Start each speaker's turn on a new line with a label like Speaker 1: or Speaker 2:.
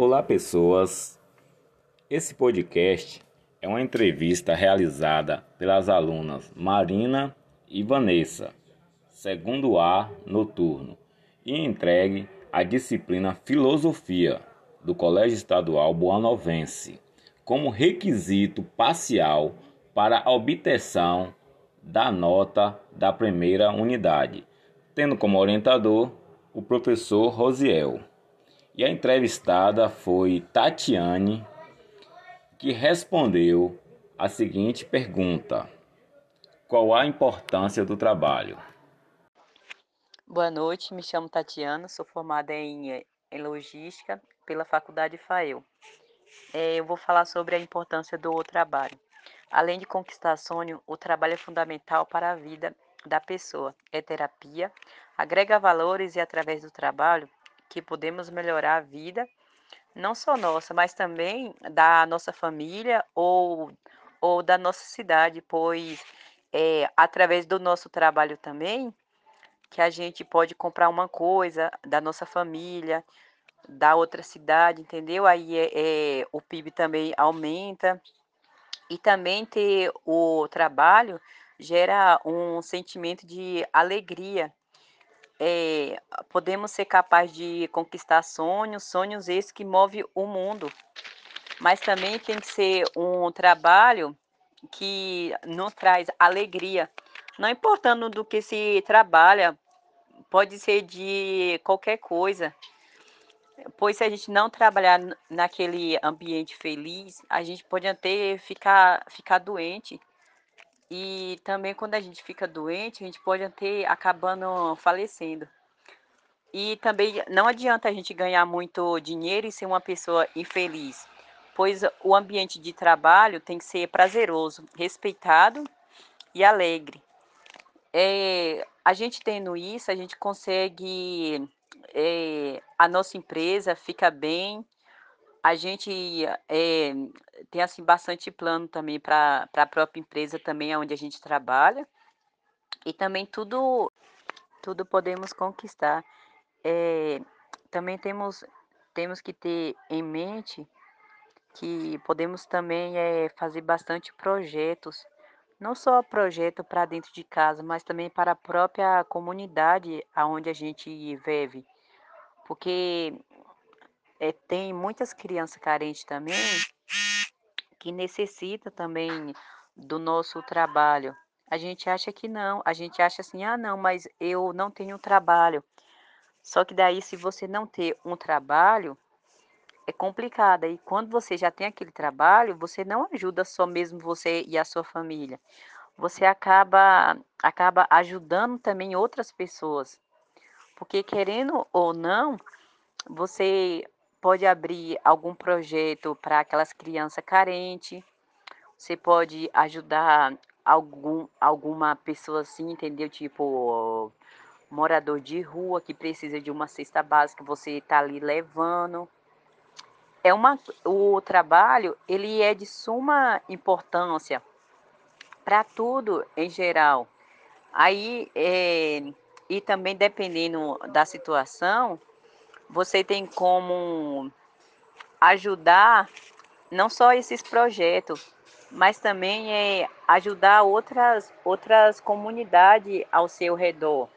Speaker 1: Olá, pessoas. Esse podcast é uma entrevista realizada pelas alunas Marina e Vanessa, segundo A noturno, e entregue à disciplina Filosofia do Colégio Estadual Boanovense, como requisito parcial para a obtenção da nota da primeira unidade, tendo como orientador o professor Rosiel. E a entrevistada foi Tatiane, que respondeu a seguinte pergunta: Qual a importância do trabalho?
Speaker 2: Boa noite, me chamo Tatiana, sou formada em, em Logística pela Faculdade FAEL. É, eu vou falar sobre a importância do trabalho. Além de conquistar sonho, o trabalho é fundamental para a vida da pessoa. É terapia, agrega valores e através do trabalho que podemos melhorar a vida, não só nossa, mas também da nossa família ou, ou da nossa cidade, pois é através do nosso trabalho também que a gente pode comprar uma coisa da nossa família, da outra cidade, entendeu? Aí é, é, o PIB também aumenta. E também ter o trabalho gera um sentimento de alegria é, podemos ser capazes de conquistar sonhos, sonhos esses que movem o mundo. Mas também tem que ser um trabalho que nos traz alegria. Não importando do que se trabalha, pode ser de qualquer coisa. Pois se a gente não trabalhar naquele ambiente feliz, a gente pode até ficar, ficar doente. E também quando a gente fica doente, a gente pode ter acabando falecendo. E também não adianta a gente ganhar muito dinheiro e ser uma pessoa infeliz, pois o ambiente de trabalho tem que ser prazeroso, respeitado e alegre. É, a gente tendo isso, a gente consegue, é, a nossa empresa fica bem, a gente é, tem assim bastante plano também para a própria empresa também onde a gente trabalha e também tudo tudo podemos conquistar. É, também temos temos que ter em mente que podemos também é, fazer bastante projetos, não só projeto para dentro de casa, mas também para a própria comunidade aonde a gente vive, porque é, tem muitas crianças carentes também que necessita também do nosso trabalho. A gente acha que não, a gente acha assim, ah não, mas eu não tenho trabalho. Só que daí se você não ter um trabalho, é complicado. E quando você já tem aquele trabalho, você não ajuda só mesmo você e a sua família. Você acaba acaba ajudando também outras pessoas. Porque querendo ou não, você pode abrir algum projeto para aquelas crianças carentes. Você pode ajudar algum, alguma pessoa assim, entendeu? Tipo, morador de rua que precisa de uma cesta básica, você está ali levando. É uma, o trabalho ele é de suma importância para tudo em geral. Aí, é, e também dependendo da situação, você tem como ajudar não só esses projetos, mas também é ajudar outras outras comunidades ao seu redor.